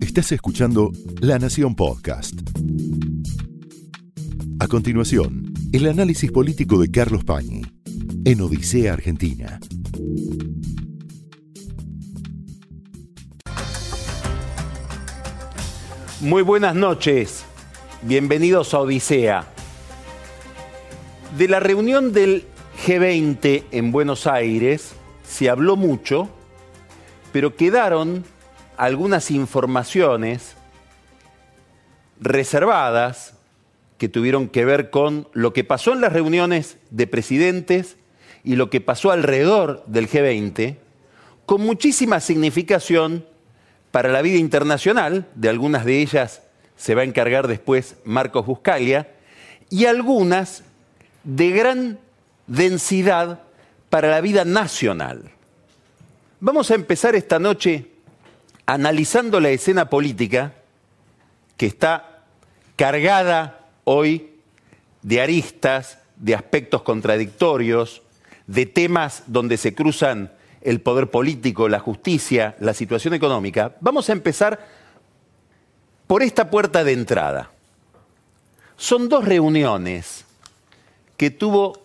Estás escuchando La Nación Podcast. A continuación, el análisis político de Carlos Pañi en Odisea Argentina. Muy buenas noches, bienvenidos a Odisea. De la reunión del G20 en Buenos Aires se habló mucho, pero quedaron algunas informaciones reservadas que tuvieron que ver con lo que pasó en las reuniones de presidentes y lo que pasó alrededor del G20, con muchísima significación para la vida internacional, de algunas de ellas se va a encargar después Marcos Buscalia, y algunas de gran densidad para la vida nacional. Vamos a empezar esta noche analizando la escena política que está cargada hoy de aristas, de aspectos contradictorios, de temas donde se cruzan el poder político, la justicia, la situación económica, vamos a empezar por esta puerta de entrada. Son dos reuniones que tuvo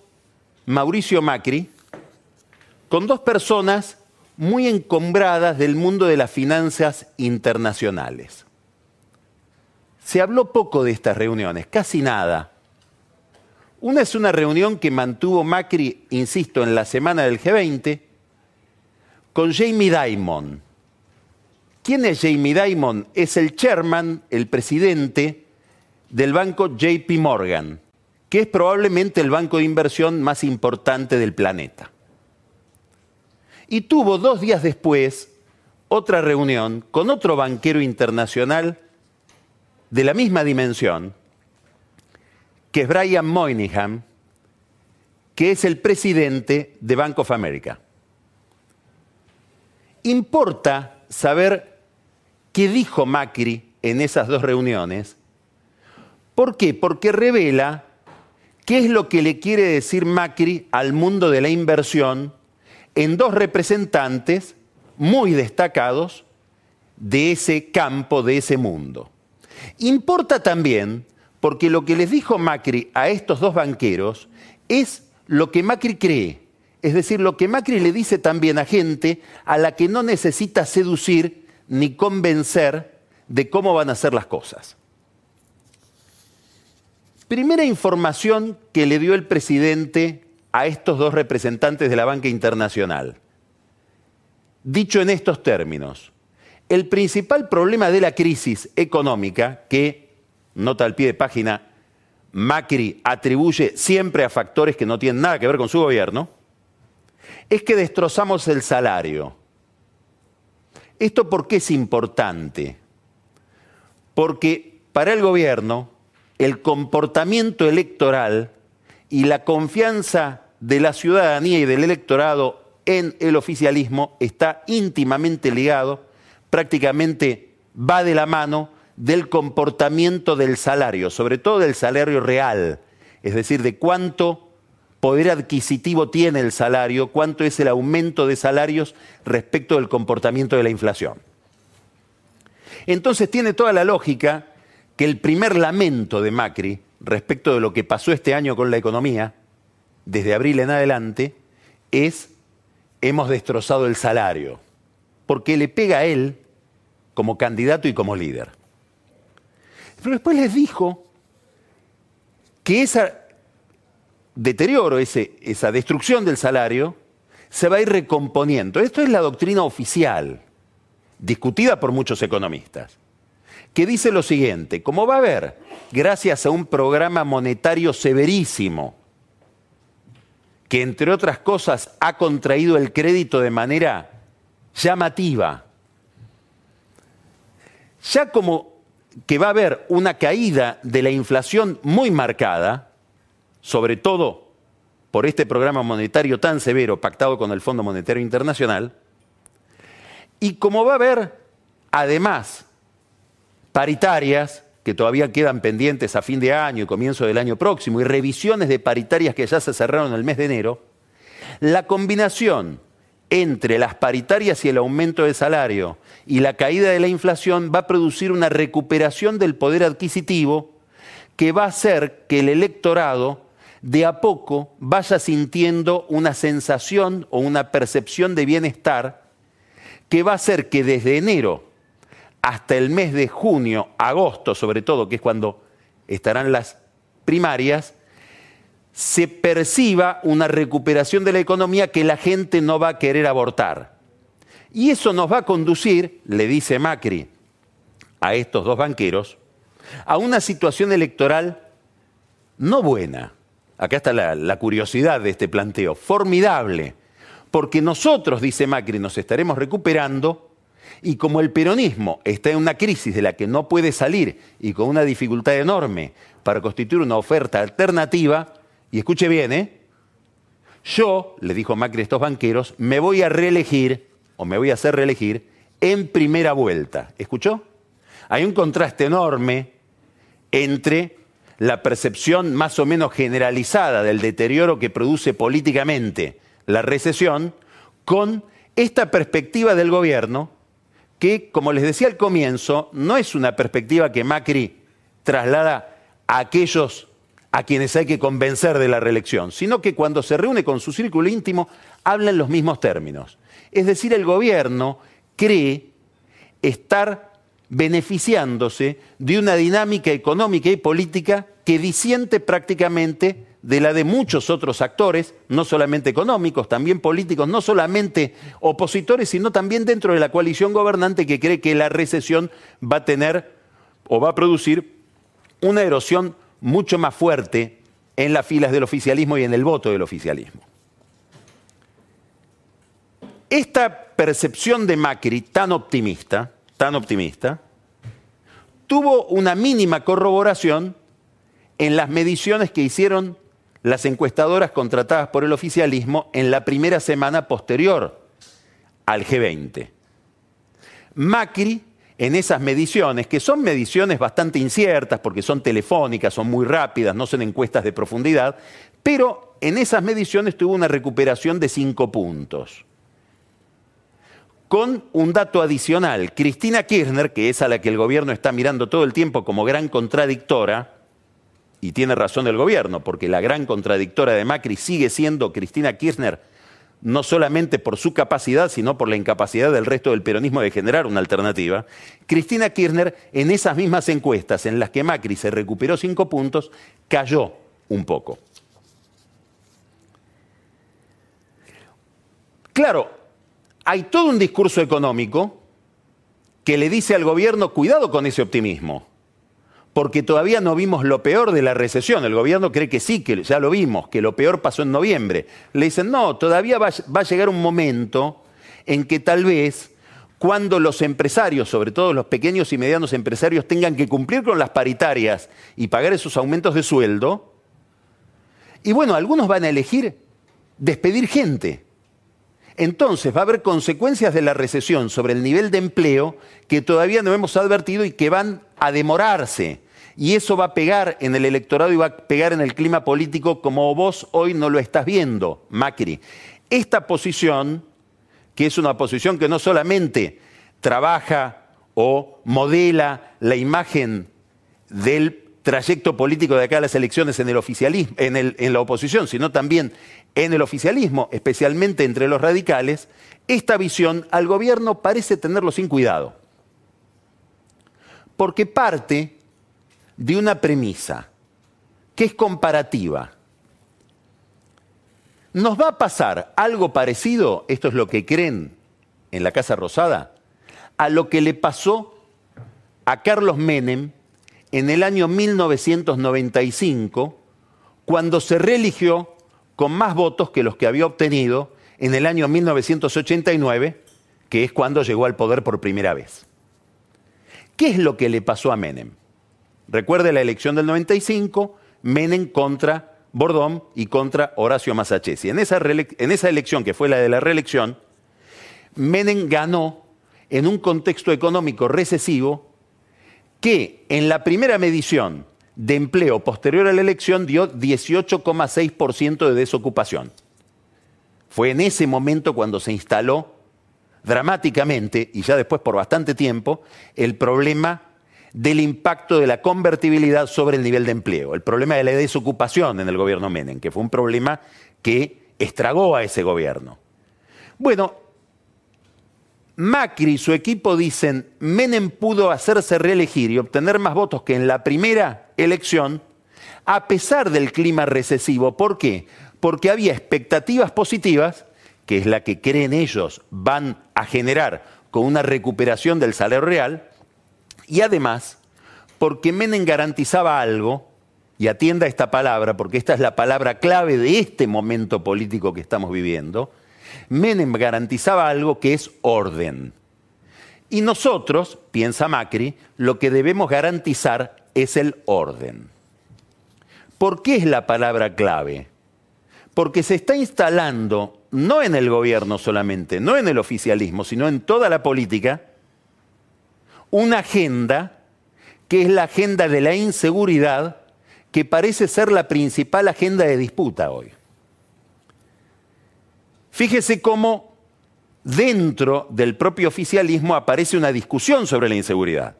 Mauricio Macri con dos personas muy encombradas del mundo de las finanzas internacionales. Se habló poco de estas reuniones, casi nada. Una es una reunión que mantuvo Macri, insisto, en la semana del G20, con Jamie Dimon. ¿Quién es Jamie Dimon? Es el chairman, el presidente del banco JP Morgan, que es probablemente el banco de inversión más importante del planeta. Y tuvo dos días después otra reunión con otro banquero internacional de la misma dimensión, que es Brian Moynihan, que es el presidente de Bank of America. Importa saber qué dijo Macri en esas dos reuniones. ¿Por qué? Porque revela qué es lo que le quiere decir Macri al mundo de la inversión en dos representantes muy destacados de ese campo, de ese mundo. Importa también porque lo que les dijo Macri a estos dos banqueros es lo que Macri cree, es decir, lo que Macri le dice también a gente a la que no necesita seducir ni convencer de cómo van a ser las cosas. Primera información que le dio el presidente a estos dos representantes de la banca internacional. Dicho en estos términos, el principal problema de la crisis económica que, nota al pie de página, Macri atribuye siempre a factores que no tienen nada que ver con su gobierno, es que destrozamos el salario. ¿Esto por qué es importante? Porque para el gobierno el comportamiento electoral y la confianza de la ciudadanía y del electorado en el oficialismo está íntimamente ligado, prácticamente va de la mano del comportamiento del salario, sobre todo del salario real, es decir, de cuánto poder adquisitivo tiene el salario, cuánto es el aumento de salarios respecto del comportamiento de la inflación. Entonces tiene toda la lógica que el primer lamento de Macri respecto de lo que pasó este año con la economía, desde abril en adelante, es hemos destrozado el salario, porque le pega a él como candidato y como líder. Pero después les dijo que ese deterioro, esa destrucción del salario, se va a ir recomponiendo. Esto es la doctrina oficial, discutida por muchos economistas que dice lo siguiente, como va a haber, gracias a un programa monetario severísimo, que entre otras cosas ha contraído el crédito de manera llamativa, ya como que va a haber una caída de la inflación muy marcada, sobre todo por este programa monetario tan severo pactado con el Fondo Monetario Internacional, y como va a haber además paritarias que todavía quedan pendientes a fin de año y comienzo del año próximo, y revisiones de paritarias que ya se cerraron el mes de enero, la combinación entre las paritarias y el aumento del salario y la caída de la inflación va a producir una recuperación del poder adquisitivo que va a hacer que el electorado de a poco vaya sintiendo una sensación o una percepción de bienestar que va a hacer que desde enero hasta el mes de junio, agosto sobre todo, que es cuando estarán las primarias, se perciba una recuperación de la economía que la gente no va a querer abortar. Y eso nos va a conducir, le dice Macri a estos dos banqueros, a una situación electoral no buena. Acá está la, la curiosidad de este planteo, formidable, porque nosotros, dice Macri, nos estaremos recuperando y como el peronismo está en una crisis de la que no puede salir y con una dificultad enorme para constituir una oferta alternativa, y escuche bien, ¿eh? yo, le dijo Macri a estos banqueros, me voy a reelegir, o me voy a hacer reelegir, en primera vuelta. ¿Escuchó? Hay un contraste enorme entre la percepción más o menos generalizada del deterioro que produce políticamente la recesión con esta perspectiva del gobierno que, como les decía al comienzo, no es una perspectiva que Macri traslada a aquellos a quienes hay que convencer de la reelección, sino que cuando se reúne con su círculo íntimo habla en los mismos términos. Es decir, el gobierno cree estar beneficiándose de una dinámica económica y política que disiente prácticamente de la de muchos otros actores, no solamente económicos, también políticos, no solamente opositores, sino también dentro de la coalición gobernante que cree que la recesión va a tener o va a producir una erosión mucho más fuerte en las filas del oficialismo y en el voto del oficialismo. Esta percepción de Macri tan optimista, tan optimista, tuvo una mínima corroboración en las mediciones que hicieron las encuestadoras contratadas por el oficialismo en la primera semana posterior al G20. Macri, en esas mediciones, que son mediciones bastante inciertas porque son telefónicas, son muy rápidas, no son encuestas de profundidad, pero en esas mediciones tuvo una recuperación de cinco puntos. Con un dato adicional, Cristina Kirchner, que es a la que el gobierno está mirando todo el tiempo como gran contradictora, y tiene razón el gobierno, porque la gran contradictora de Macri sigue siendo Cristina Kirchner, no solamente por su capacidad, sino por la incapacidad del resto del peronismo de generar una alternativa. Cristina Kirchner, en esas mismas encuestas en las que Macri se recuperó cinco puntos, cayó un poco. Claro, hay todo un discurso económico que le dice al gobierno, cuidado con ese optimismo porque todavía no vimos lo peor de la recesión. El gobierno cree que sí, que ya lo vimos, que lo peor pasó en noviembre. Le dicen, no, todavía va, a llegar un momento en que tal vez cuando los empresarios, sobre todo los pequeños y medianos empresarios, tengan que cumplir con las paritarias y pagar esos aumentos de sueldo, y bueno, algunos van a elegir despedir gente. Entonces va a haber consecuencias de la recesión sobre el nivel de empleo que todavía no hemos advertido y que van a demorarse. Y eso va a pegar en el electorado y va a pegar en el clima político como vos hoy no lo estás viendo, Macri. Esta posición, que es una posición que no solamente trabaja o modela la imagen del trayecto político de acá a las elecciones en el oficialismo, en, la oposición, sino también en el oficialismo, especialmente entre los radicales, esta visión al gobierno parece tenerlo sin cuidado. Porque parte de una premisa que es comparativa. ¿Nos va a pasar algo parecido, esto es lo que creen en la Casa Rosada, a lo que le pasó a Carlos Menem en el año 1995, cuando se reeligió con más votos que los que había obtenido en el año 1989, que es cuando llegó al poder por primera vez? ¿Qué es lo que le pasó a Menem? Recuerde la elección del 95, Menem contra Bordón y contra Horacio Masachesi. En esa, en esa elección, que fue la de la reelección, Menem ganó en un contexto económico recesivo que en la primera medición de empleo posterior a la elección dio 18,6% de desocupación. Fue en ese momento cuando se instaló dramáticamente, y ya después por bastante tiempo, el problema del impacto de la convertibilidad sobre el nivel de empleo, el problema de la desocupación en el gobierno Menem, que fue un problema que estragó a ese gobierno. Bueno, Macri y su equipo dicen, Menem pudo hacerse reelegir y obtener más votos que en la primera elección, a pesar del clima recesivo. ¿Por qué? Porque había expectativas positivas, que es la que creen ellos van a generar con una recuperación del salario real, y además porque Menem garantizaba algo, y atienda esta palabra, porque esta es la palabra clave de este momento político que estamos viviendo, Menem garantizaba algo que es orden. Y nosotros, piensa Macri, lo que debemos garantizar es el orden. ¿Por qué es la palabra clave? Porque se está instalando, no en el gobierno solamente, no en el oficialismo, sino en toda la política, una agenda que es la agenda de la inseguridad, que parece ser la principal agenda de disputa hoy. Fíjese cómo dentro del propio oficialismo aparece una discusión sobre la inseguridad.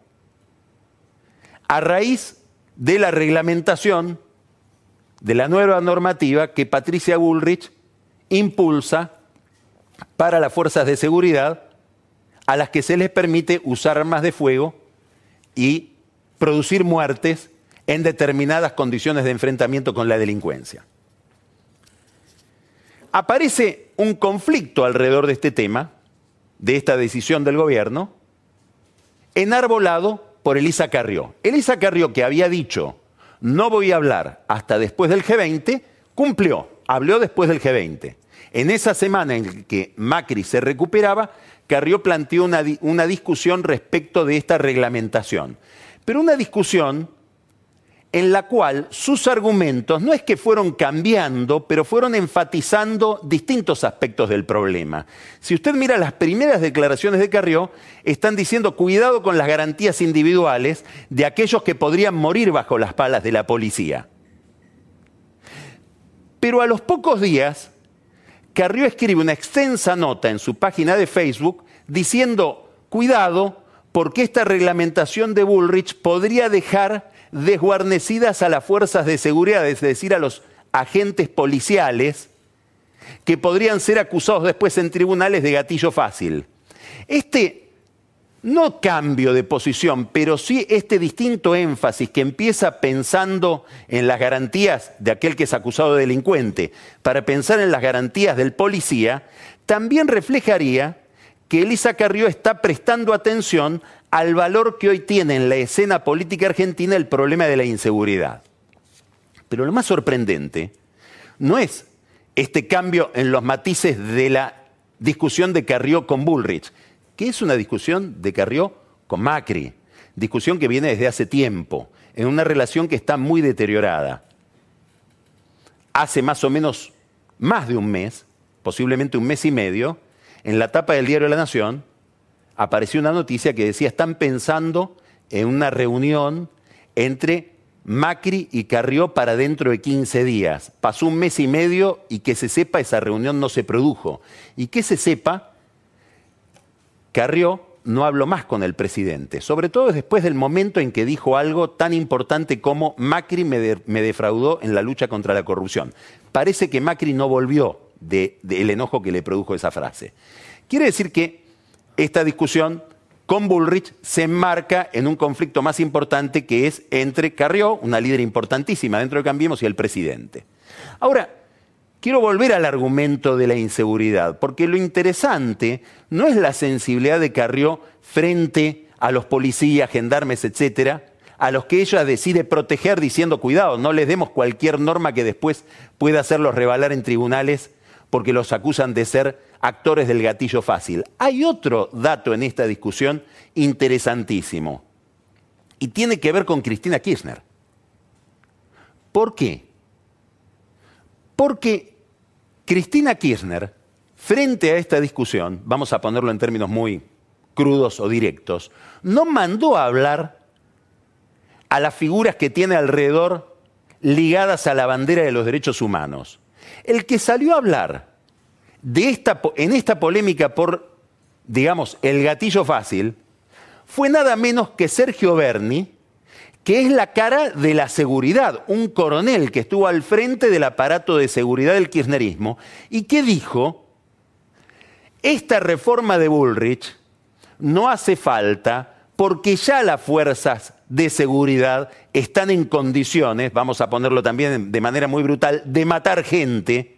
A raíz de la reglamentación de la nueva normativa que Patricia Bullrich impulsa para las fuerzas de seguridad a las que se les permite usar armas de fuego y producir muertes en determinadas condiciones de enfrentamiento con la delincuencia. Aparece un conflicto alrededor de este tema, de esta decisión del gobierno, enarbolado por Elisa Carrió. Elisa Carrió, que había dicho, no voy a hablar hasta después del G20, cumplió, habló después del G20. En esa semana en que Macri se recuperaba, Carrió planteó una, una discusión respecto de esta reglamentación. Pero una discusión en la cual sus argumentos no es que fueron cambiando, pero fueron enfatizando distintos aspectos del problema. Si usted mira las primeras declaraciones de Carrió, están diciendo cuidado con las garantías individuales de aquellos que podrían morir bajo las palas de la policía. Pero a los pocos días, Carrió escribe una extensa nota en su página de Facebook diciendo, cuidado, porque esta reglamentación de Bullrich podría dejar desguarnecidas a las fuerzas de seguridad, es decir, a los agentes policiales, que podrían ser acusados después en tribunales de gatillo fácil. Este no cambio de posición, pero sí este distinto énfasis que empieza pensando en las garantías de aquel que es acusado de delincuente, para pensar en las garantías del policía, también reflejaría que Elisa Carrió está prestando atención al valor que hoy tiene en la escena política argentina el problema de la inseguridad. Pero lo más sorprendente no es este cambio en los matices de la discusión de Carrió con Bullrich, que es una discusión de Carrió con Macri, discusión que viene desde hace tiempo, en una relación que está muy deteriorada. Hace más o menos más de un mes, posiblemente un mes y medio, en la tapa del diario La Nación, apareció una noticia que decía, están pensando en una reunión entre Macri y Carrió para dentro de 15 días. Pasó un mes y medio y que se sepa, esa reunión no se produjo. Y que se sepa, Carrió no habló más con el presidente, sobre todo después del momento en que dijo algo tan importante como Macri me, defraudó en la lucha contra la corrupción. Parece que Macri no volvió del enojo que le produjo esa frase. Quiere decir que esta discusión con Bullrich se enmarca en un conflicto más importante que es entre Carrió, una líder importantísima dentro de Cambiemos, y el presidente. Ahora, quiero volver al argumento de la inseguridad, porque lo interesante no es la sensibilidad de Carrió frente a los policías, gendarmes, etcétera, a los que ella decide proteger diciendo, cuidado, no les demos cualquier norma que después pueda hacerlos revalar en tribunales porque los acusan de ser actores del gatillo fácil. Hay otro dato en esta discusión interesantísimo y tiene que ver con Cristina Kirchner. ¿Por qué? Porque Cristina Kirchner, frente a esta discusión, vamos a ponerlo en términos muy crudos o directos, no mandó a hablar a las figuras que tiene alrededor ligadas a la bandera de los derechos humanos. El que salió a hablar de esta, en esta polémica por, digamos, el gatillo fácil, fue nada menos que Sergio Berni, que es la cara de la seguridad, un coronel que estuvo al frente del aparato de seguridad del kirchnerismo y que dijo, esta reforma de Bullrich no hace falta porque ya las fuerzas de seguridad están en condiciones, vamos a ponerlo también de manera muy brutal, de matar gente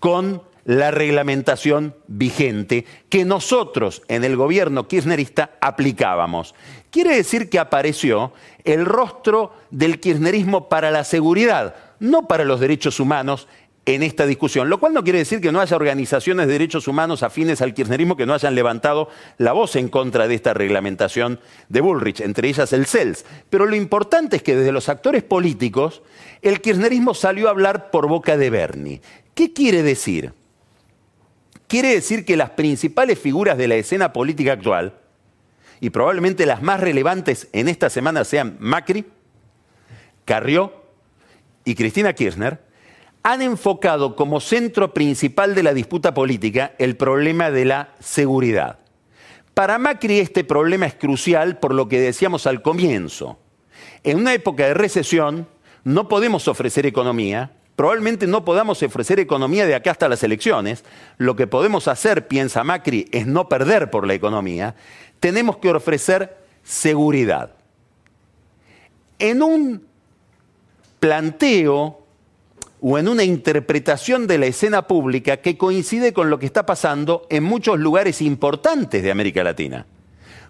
con la reglamentación vigente que nosotros en el gobierno kirchnerista aplicábamos. Quiere decir que apareció el rostro del kirchnerismo para la seguridad, no para los derechos humanos en esta discusión, lo cual no quiere decir que no haya organizaciones de derechos humanos afines al kirchnerismo que no hayan levantado la voz en contra de esta reglamentación de Bullrich, entre ellas el CELS. Pero lo importante es que desde los actores políticos el kirchnerismo salió a hablar por boca de Bernie. ¿Qué quiere decir? Quiere decir que las principales figuras de la escena política actual, y probablemente las más relevantes en esta semana sean Macri, Carrió y Cristina Kirchner, han enfocado como centro principal de la disputa política el problema de la seguridad. Para Macri este problema es crucial por lo que decíamos al comienzo. En una época de recesión no podemos ofrecer economía, probablemente no podamos ofrecer economía de acá hasta las elecciones. Lo que podemos hacer, piensa Macri, es no perder por la economía. Tenemos que ofrecer seguridad. En un planteo o en una interpretación de la escena pública que coincide con lo que está pasando en muchos lugares importantes de América Latina.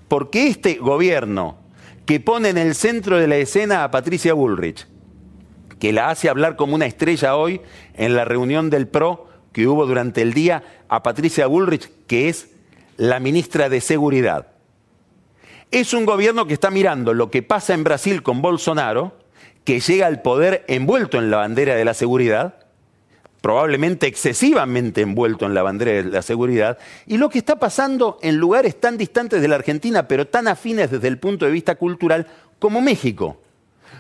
Porque este gobierno que pone en el centro de la escena a Patricia Bullrich, que la hace hablar como una estrella hoy en la reunión del PRO que hubo durante el día a Patricia Bullrich, que es la ministra de Seguridad. Es un gobierno que está mirando lo que pasa en Brasil con Bolsonaro, que llega al poder envuelto en la bandera de la seguridad, probablemente excesivamente envuelto en la bandera de la seguridad, y lo que está pasando en lugares tan distantes de la Argentina, pero tan afines desde el punto de vista cultural, como México,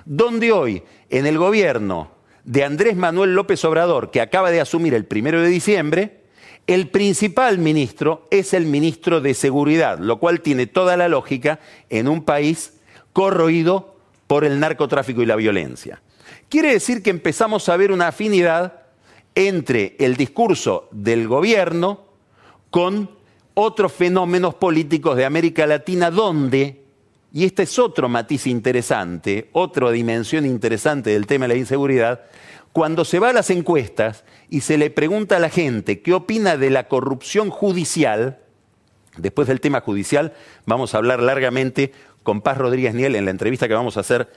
donde hoy en el gobierno de Andrés Manuel López Obrador, que acaba de asumir el primero de diciembre, el principal ministro es el ministro de Seguridad, lo cual tiene toda la lógica en un país corroído por el narcotráfico y la violencia. Quiere decir que empezamos a ver una afinidad entre el discurso del gobierno con otros fenómenos políticos de América Latina donde, y este es otro matiz interesante, otra dimensión interesante del tema de la inseguridad, cuando se va a las encuestas y se le pregunta a la gente qué opina de la corrupción judicial, después del tema judicial vamos a hablar largamente con Paz Rodríguez Niel en la entrevista que vamos a hacer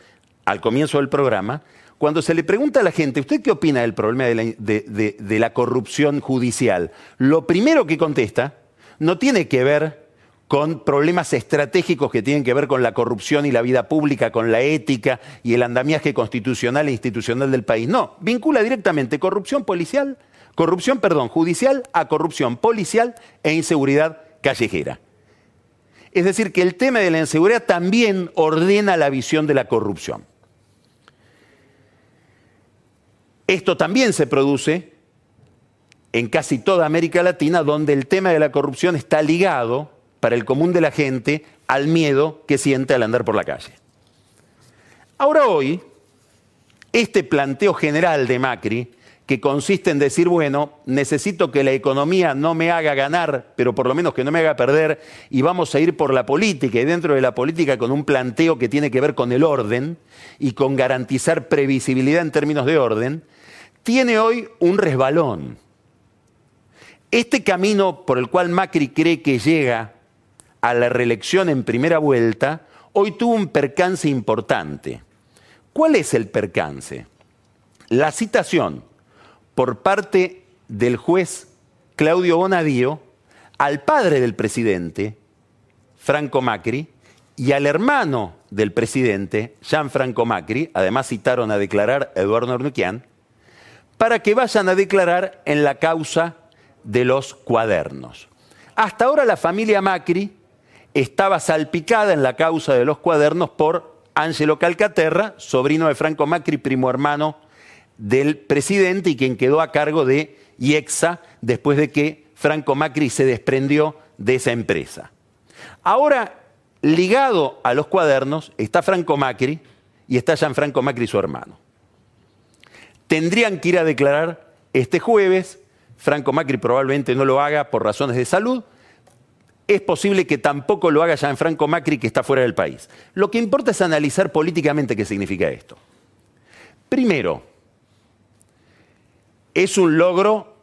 al comienzo del programa, cuando se le pregunta a la gente, ¿usted qué opina del problema de la, corrupción judicial? Lo primero que contesta no tiene que ver con problemas estratégicos que tienen que ver con la corrupción y la vida pública, con la ética y el andamiaje constitucional e institucional del país. No, vincula directamente corrupción policial, corrupción, perdón, judicial a corrupción policial e inseguridad callejera. Es decir, que el tema de la inseguridad también ordena la visión de la corrupción. Esto también se produce en casi toda América Latina, donde el tema de la corrupción está ligado, para el común de la gente, al miedo que siente al andar por la calle. Ahora hoy, este planteo general de Macri que consiste en decir, bueno, necesito que la economía no me haga ganar, pero por lo menos que no me haga perder, y vamos a ir por la política, y dentro de la política con un planteo que tiene que ver con el orden y con garantizar previsibilidad en términos de orden, tiene hoy un resbalón. Este camino por el cual Macri cree que llega a la reelección en primera vuelta, hoy tuvo un percance importante. ¿Cuál es el percance? La citación por parte del juez Claudio Bonadío al padre del presidente, Franco Macri, y al hermano del presidente, Franco Macri, además citaron a declarar a Eduardo Ornuquian, para que vayan a declarar en la causa de los cuadernos. Hasta ahora la familia Macri estaba salpicada en la causa de los cuadernos por Ángelo Calcaterra, sobrino de Franco Macri, primo hermano del presidente y quien quedó a cargo de y EXA después de que Franco Macri se desprendió de esa empresa. Ahora, ligado a los cuadernos, está Franco Macri y está Gianfranco Macri su hermano. Tendrían que ir a declarar este jueves, Franco Macri probablemente no lo haga por razones de salud, es posible que tampoco lo haga Gianfranco Macri que está fuera del país. Lo que importa es analizar políticamente qué significa esto. Primero, es un logro,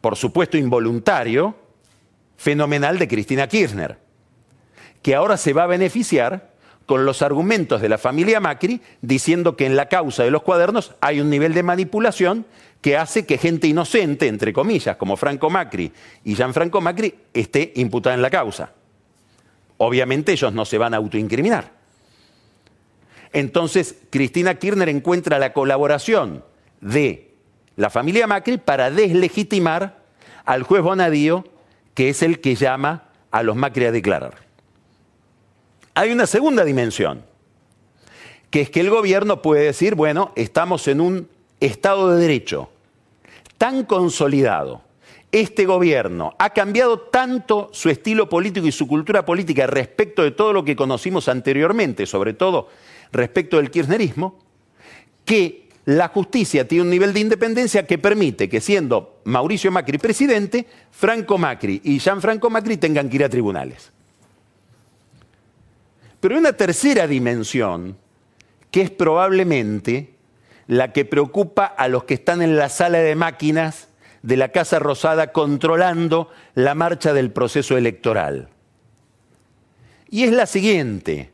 por supuesto involuntario, fenomenal de Cristina Kirchner, que ahora se va a beneficiar con los argumentos de la familia Macri diciendo que en la causa de los cuadernos hay un nivel de manipulación que hace que gente inocente, entre comillas, como Franco Macri y Gianfranco Macri, esté imputada en la causa. Obviamente ellos no se van a autoincriminar. Entonces, Cristina Kirchner encuentra la colaboración de la familia Macri para deslegitimar al juez Bonadío, que es el que llama a los Macri a declarar. Hay una segunda dimensión, que es que el gobierno puede decir, bueno, estamos en un Estado de Derecho tan consolidado, este gobierno ha cambiado tanto su estilo político y su cultura política respecto de todo lo que conocimos anteriormente, sobre todo respecto del kirchnerismo, que la justicia tiene un nivel de independencia que permite que siendo Mauricio Macri presidente, Franco Macri y Gianfranco Macri tengan que ir a tribunales. Pero hay una tercera dimensión que es probablemente la que preocupa a los que están en la sala de máquinas de la Casa Rosada controlando la marcha del proceso electoral. Y es la siguiente.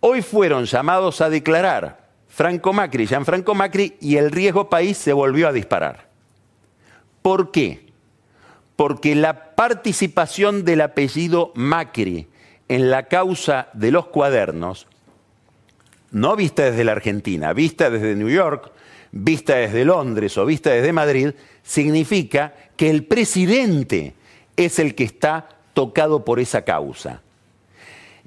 Hoy fueron llamados a declarar Franco Macri, Gianfranco Macri, y el riesgo país se volvió a disparar. ¿Por qué? Porque la participación del apellido Macri en la causa de los cuadernos, no vista desde la Argentina, vista desde New York, vista desde Londres o vista desde Madrid, significa que el presidente es el que está tocado por esa causa.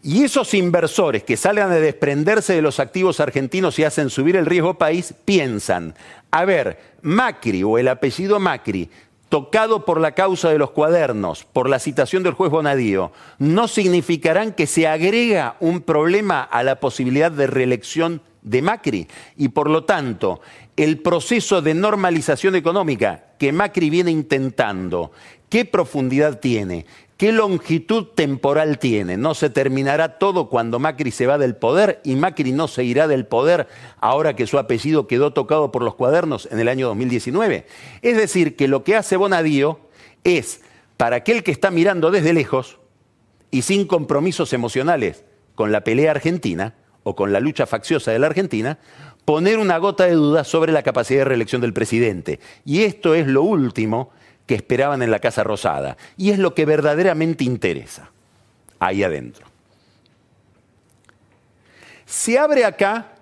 Y esos inversores que salgan de desprenderse de los activos argentinos y hacen subir el riesgo país, piensan, a ver, Macri o el apellido Macri tocado por la causa de los cuadernos, por la citación del juez Bonadío, no significarán que se agrega un problema a la posibilidad de reelección de Macri y por lo tanto el proceso de normalización económica que Macri viene intentando, ¿qué profundidad tiene? ¿Qué longitud temporal tiene? No se terminará todo cuando Macri se va del poder y Macri no se irá del poder ahora que su apellido quedó tocado por los cuadernos en el año 2019. Es decir, que lo que hace Bonadío es, para aquel que está mirando desde lejos y sin compromisos emocionales con la pelea argentina o con la lucha facciosa de la Argentina, poner una gota de duda sobre la capacidad de reelección del presidente. Y esto es lo último que esperaban en la Casa Rosada. Y es lo que verdaderamente interesa ahí adentro. Se abre acá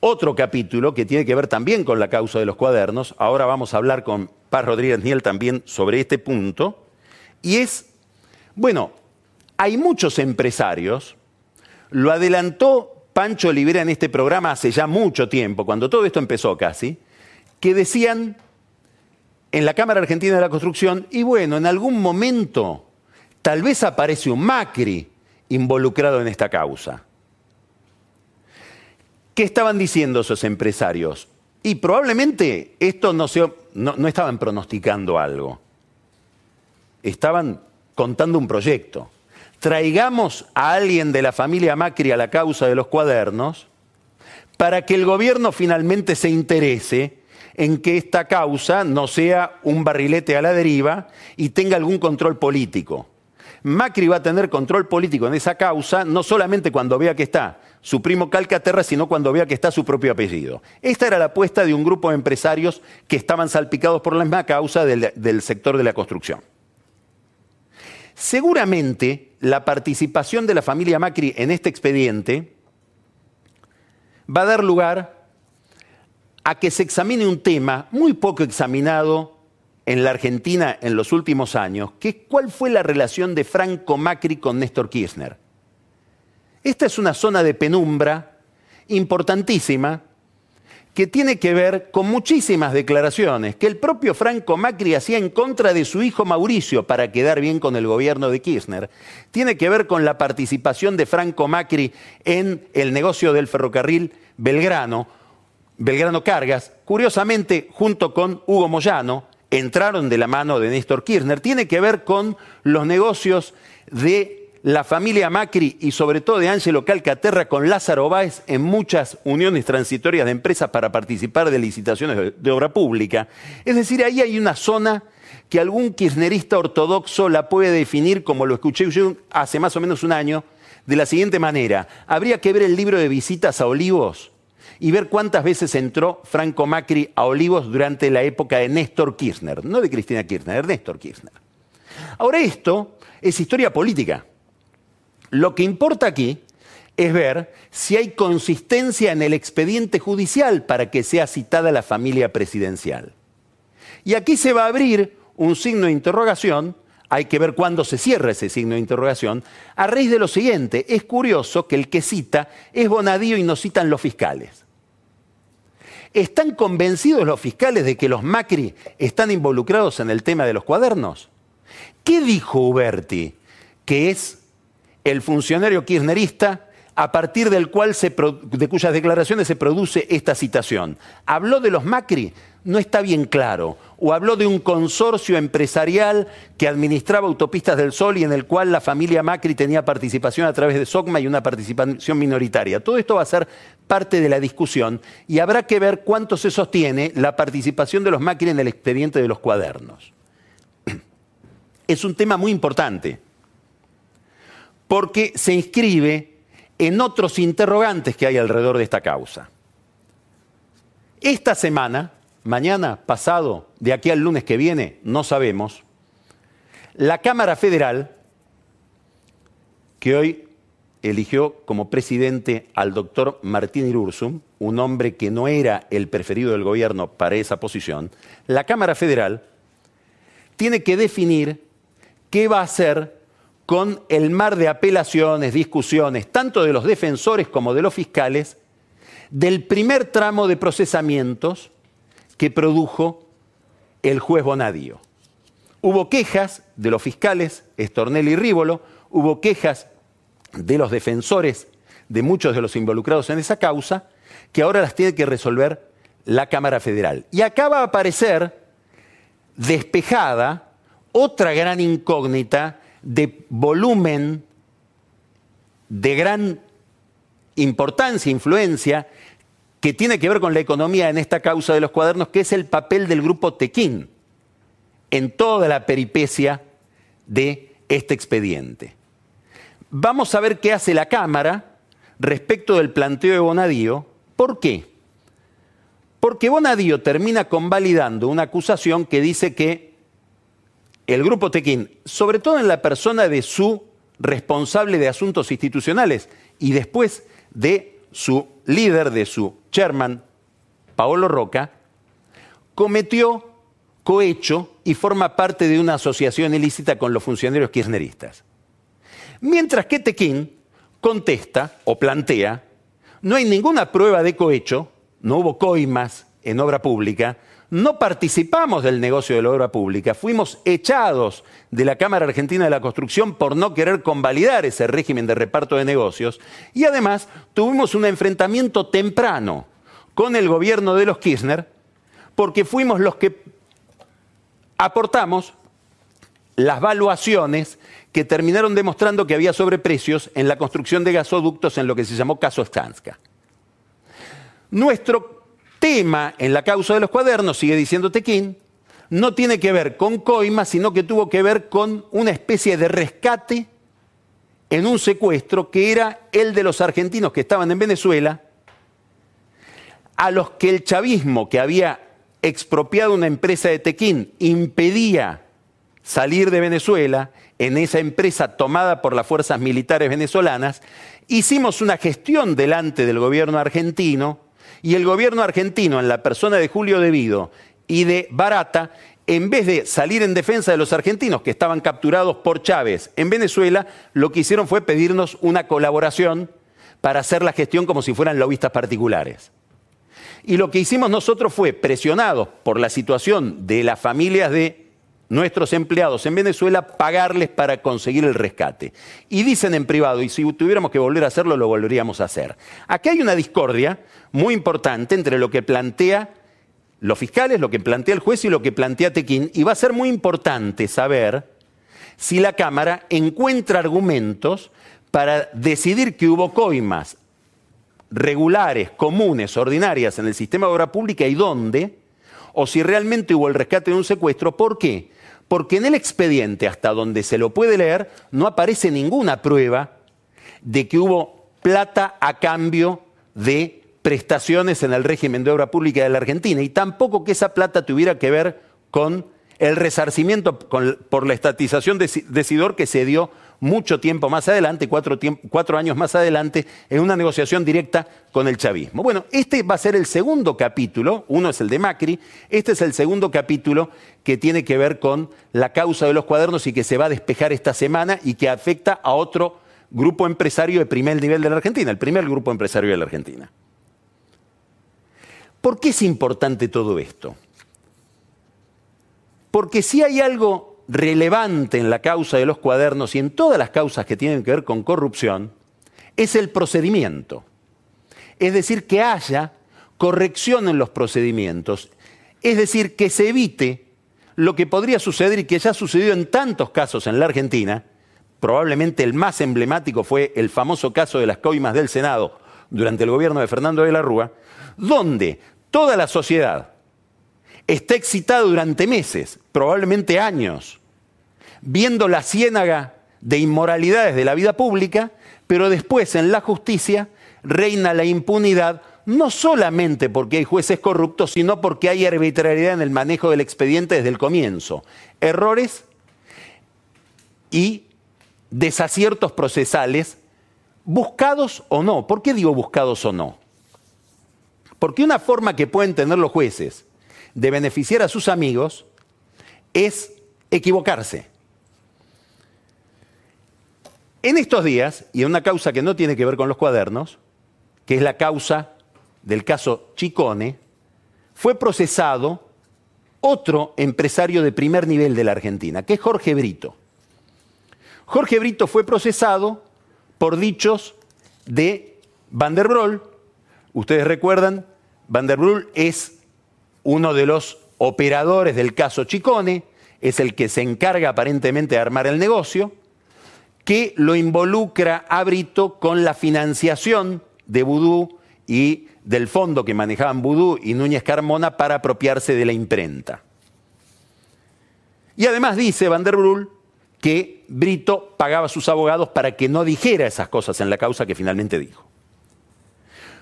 otro capítulo que tiene que ver también con la causa de los cuadernos. Ahora vamos a hablar con Paz Rodríguez Niel también sobre este punto. Y es, bueno, hay muchos empresarios, lo adelantó Pancho Olivera en este programa hace ya mucho tiempo, cuando todo esto empezó casi, que decían en la Cámara Argentina de la Construcción y bueno, en algún momento tal vez aparece un Macri involucrado en esta causa. ¿Qué estaban diciendo esos empresarios? Y probablemente esto no, no, no estaban pronosticando algo. Estaban contando un proyecto. Traigamos a alguien de la familia Macri a la causa de los cuadernos para que el gobierno finalmente se interese en que esta causa no sea un barrilete a la deriva y tenga algún control político. Macri va a tener control político en esa causa no solamente cuando vea que está su primo Calcaterra, sino cuando vea que está su propio apellido. Esta era la apuesta de un grupo de empresarios que estaban salpicados por la misma causa del, del sector de la construcción. Seguramente la participación de la familia Macri en este expediente va a dar lugar a que se examine un tema muy poco examinado en la Argentina en los últimos años, que es cuál fue la relación de Franco Macri con Néstor Kirchner. Esta es una zona de penumbra importantísima que tiene que ver con muchísimas declaraciones que el propio Franco Macri hacía en contra de su hijo Mauricio para quedar bien con el gobierno de Kirchner. Tiene que ver con la participación de Franco Macri en el negocio del ferrocarril Belgrano, Belgrano Cargas, curiosamente junto con Hugo Moyano, entraron de la mano de Néstor Kirchner. Tiene que ver con los negocios de la familia Macri y sobre todo de Ángelo Calcaterra con Lázaro Báez en muchas uniones transitorias de empresas para participar de licitaciones de obra pública. Es decir, ahí hay una zona que algún kirchnerista ortodoxo la puede definir, como lo escuché yo hace más o menos un año, de la siguiente manera. Habría que ver el libro de visitas a Olivos y ver cuántas veces entró Franco Macri a Olivos durante la época de Néstor Kirchner, no de Cristina Kirchner, de Néstor Kirchner. Ahora esto es historia política. Lo que importa aquí es ver si hay consistencia en el expediente judicial para que sea citada la familia presidencial. Y aquí se va a abrir un signo de interrogación, hay que ver cuándo se cierra ese signo de interrogación, a raíz de lo siguiente, es curioso que el que cita es Bonadío y no citan los fiscales. ¿Están convencidos los fiscales de que los Macri están involucrados en el tema de los cuadernos? ¿Qué dijo Uberti? Que es el funcionario kirchnerista a partir del cual se, de cuyas declaraciones se produce esta citación. ¿Habló de los Macri? No está bien claro. O habló de un consorcio empresarial que administraba autopistas del Sol y en el cual la familia Macri tenía participación a través de SOCMA y una participación minoritaria. Todo esto va a ser parte de la discusión y habrá que ver cuánto se sostiene la participación de los Macri en el expediente de los cuadernos. Es un tema muy importante porque se inscribe en otros interrogantes que hay alrededor de esta causa. Esta semana, mañana, pasado, de aquí al lunes que viene, no sabemos, la Cámara Federal, que hoy eligió como presidente al doctor Martín Irursum, un hombre que no era el preferido del gobierno para esa posición, la Cámara Federal tiene que definir qué va a hacer con el mar de apelaciones, discusiones, tanto de los defensores como de los fiscales, del primer tramo de procesamientos que produjo el juez Bonadío. Hubo quejas de los fiscales, Estornel y Rívolo, hubo quejas de los defensores de muchos de los involucrados en esa causa, que ahora las tiene que resolver la Cámara Federal. Y acaba a aparecer despejada otra gran incógnita de volumen, de gran importancia, influencia, que tiene que ver con la economía en esta causa de los cuadernos, que es el papel del grupo Tequín en toda la peripecia de este expediente. Vamos a ver qué hace la Cámara respecto del planteo de Bonadío. ¿Por qué? Porque Bonadío termina convalidando una acusación que dice que el grupo Tequín, sobre todo en la persona de su responsable de asuntos institucionales y después de su líder, de su chairman, Paolo Roca, cometió cohecho y forma parte de una asociación ilícita con los funcionarios kirchneristas. Mientras que Tequín contesta o plantea, no hay ninguna prueba de cohecho, no hubo coimas en obra pública, no participamos del negocio de la obra pública, fuimos echados de la Cámara Argentina de la Construcción por no querer convalidar ese régimen de reparto de negocios y además tuvimos un enfrentamiento temprano con el gobierno de los Kirchner porque fuimos los que aportamos las valuaciones que terminaron demostrando que había sobreprecios en la construcción de gasoductos en lo que se llamó caso Stanska. Nuestro tema en la causa de los cuadernos, sigue diciendo Tequín, no tiene que ver con coima, sino que tuvo que ver con una especie de rescate en un secuestro que era el de los argentinos que estaban en Venezuela, a los que el chavismo que había expropiado una empresa de Tequín impedía salir de Venezuela, en esa empresa tomada por las fuerzas militares venezolanas, hicimos una gestión delante del gobierno argentino y el gobierno argentino, en la persona de Julio Devido y de Barata, en vez de salir en defensa de los argentinos que estaban capturados por Chávez en Venezuela, lo que hicieron fue pedirnos una colaboración para hacer la gestión como si fueran lobistas particulares. Y lo que hicimos nosotros fue, presionados por la situación de las familias de nuestros empleados en Venezuela, pagarles para conseguir el rescate. Y dicen en privado, y si tuviéramos que volver a hacerlo, lo volveríamos a hacer. Aquí hay una discordia muy importante entre lo que plantea los fiscales, lo que plantea el juez y lo que plantea Tequín, y va a ser muy importante saber si la Cámara encuentra argumentos para decidir que hubo coimas regulares, comunes, ordinarias en el sistema de obra pública y dónde, o si realmente hubo el rescate de un secuestro. ¿Por qué? Porque en el expediente, hasta donde se lo puede leer, no aparece ninguna prueba de que hubo plata a cambio de prestaciones en el régimen de obra pública de la Argentina y tampoco que esa plata tuviera que ver con el resarcimiento por la estatización de, Sidor que se dio mucho tiempo más adelante, cuatro, años más adelante, en una negociación directa con el chavismo. Bueno, este va a ser el segundo capítulo, uno es el de Macri, este es el segundo capítulo que tiene que ver con la causa de los cuadernos y que se va a despejar esta semana y que afecta a otro grupo empresario de primer nivel de la Argentina, el primer grupo empresario de la Argentina. ¿Por qué es importante todo esto? Porque si hay algo relevante en la causa de los cuadernos y en todas las causas que tienen que ver con corrupción, es el procedimiento. Es decir, que haya corrección en los procedimientos. Es decir, que se evite lo que podría suceder y que ya ha sucedido en tantos casos en la Argentina. Probablemente el más emblemático fue el famoso caso de las coimas del Senado durante el gobierno de Fernando de la Rúa, donde toda la sociedad está excitada durante meses, probablemente años, viendo la ciénaga de inmoralidades de la vida pública, pero después en la justicia reina la impunidad no solamente porque hay jueces corruptos, sino porque hay arbitrariedad en el manejo del expediente desde el comienzo. Errores y desaciertos procesales, buscados o no. ¿Por qué digo buscados o no? Porque una forma que pueden tener los jueces de beneficiar a sus amigos es equivocarse. En estos días, y en una causa que no tiene que ver con los cuadernos, que es la causa del caso Chicone, fue procesado otro empresario de primer nivel de la Argentina, que es Jorge Brito. Jorge Brito fue procesado por dichos de Van der Broel. Ustedes recuerdan, Van der Broel es uno de los operadores del caso Chicone, es el que se encarga aparentemente de armar el negocio, que lo involucra a Brito con la financiación de Vudú y del fondo que manejaban Vudú y Núñez Carmona para apropiarse de la imprenta. Y además dice Van der Brul que Brito pagaba a sus abogados para que no dijera esas cosas en la causa que finalmente dijo.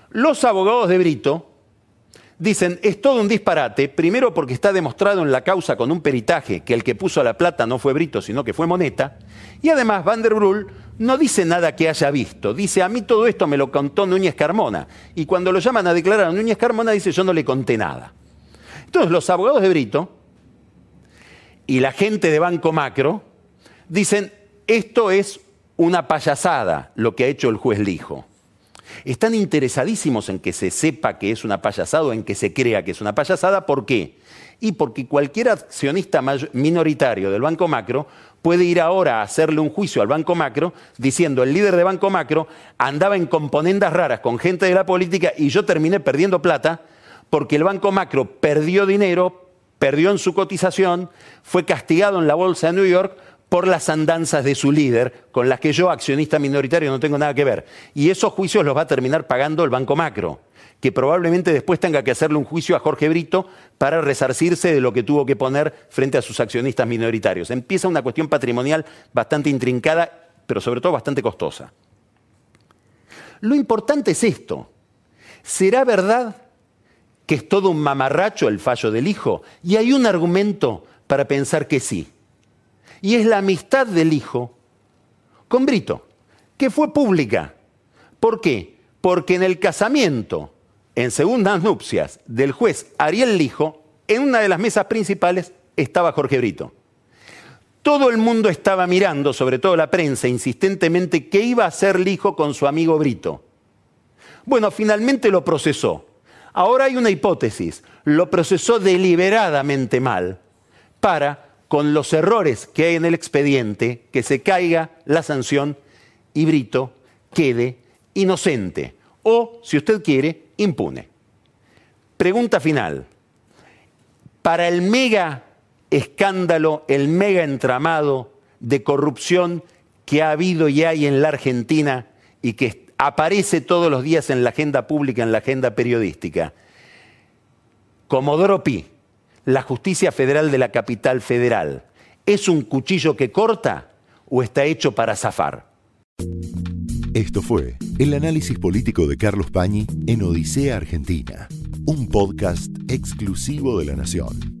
Los abogados de Brito dicen, es todo un disparate, primero porque está demostrado en la causa con un peritaje que el que puso la plata no fue Brito, sino que fue Moneta, y además Van der Brul no dice nada que haya visto, dice, a mí todo esto me lo contó Núñez Carmona, y cuando lo llaman a declarar a Núñez Carmona dice, yo no le conté nada. Entonces los abogados de Brito y la gente de Banco Macro dicen, esto es una payasada lo que ha hecho el juez Lijo. Están interesadísimos en que se sepa que es una payasada o en que se crea que es una payasada. ¿Por qué? Y porque cualquier accionista minoritario del Banco Macro puede ir ahora a hacerle un juicio al Banco Macro diciendo el líder de Banco Macro andaba en componendas raras con gente de la política y yo terminé perdiendo plata porque el Banco Macro perdió dinero, perdió en su cotización, fue castigado en la Bolsa de New York por las andanzas de su líder, con las que yo, accionista minoritario, no tengo nada que ver. Y esos juicios los va a terminar pagando el Banco Macro, que probablemente después tenga que hacerle un juicio a Jorge Brito para resarcirse de lo que tuvo que poner frente a sus accionistas minoritarios. Empieza una cuestión patrimonial bastante intrincada, pero sobre todo bastante costosa. Lo importante es esto. ¿Será verdad que es todo un mamarracho el fallo del hijo? Y hay un argumento para pensar que sí y es la amistad del hijo con Brito, que fue pública. ¿Por qué? Porque en el casamiento, en segundas nupcias del juez Ariel Lijo, en una de las mesas principales estaba Jorge Brito. Todo el mundo estaba mirando, sobre todo la prensa, insistentemente, qué iba a hacer Lijo con su amigo Brito. Bueno, finalmente lo procesó. Ahora hay una hipótesis, lo procesó deliberadamente mal para, con los errores que hay en el expediente, que se caiga la sanción y Brito quede inocente o, si usted quiere, impune. Pregunta final. Para el mega escándalo, el mega entramado de corrupción que ha habido y hay en la Argentina y que aparece todos los días en la agenda pública, en la agenda periodística. Comodoro Pi, la justicia federal de la capital federal, ¿es un cuchillo que corta o está hecho para zafar? Esto fue el análisis político de Carlos Pañi en Odisea Argentina, un podcast exclusivo de La Nación.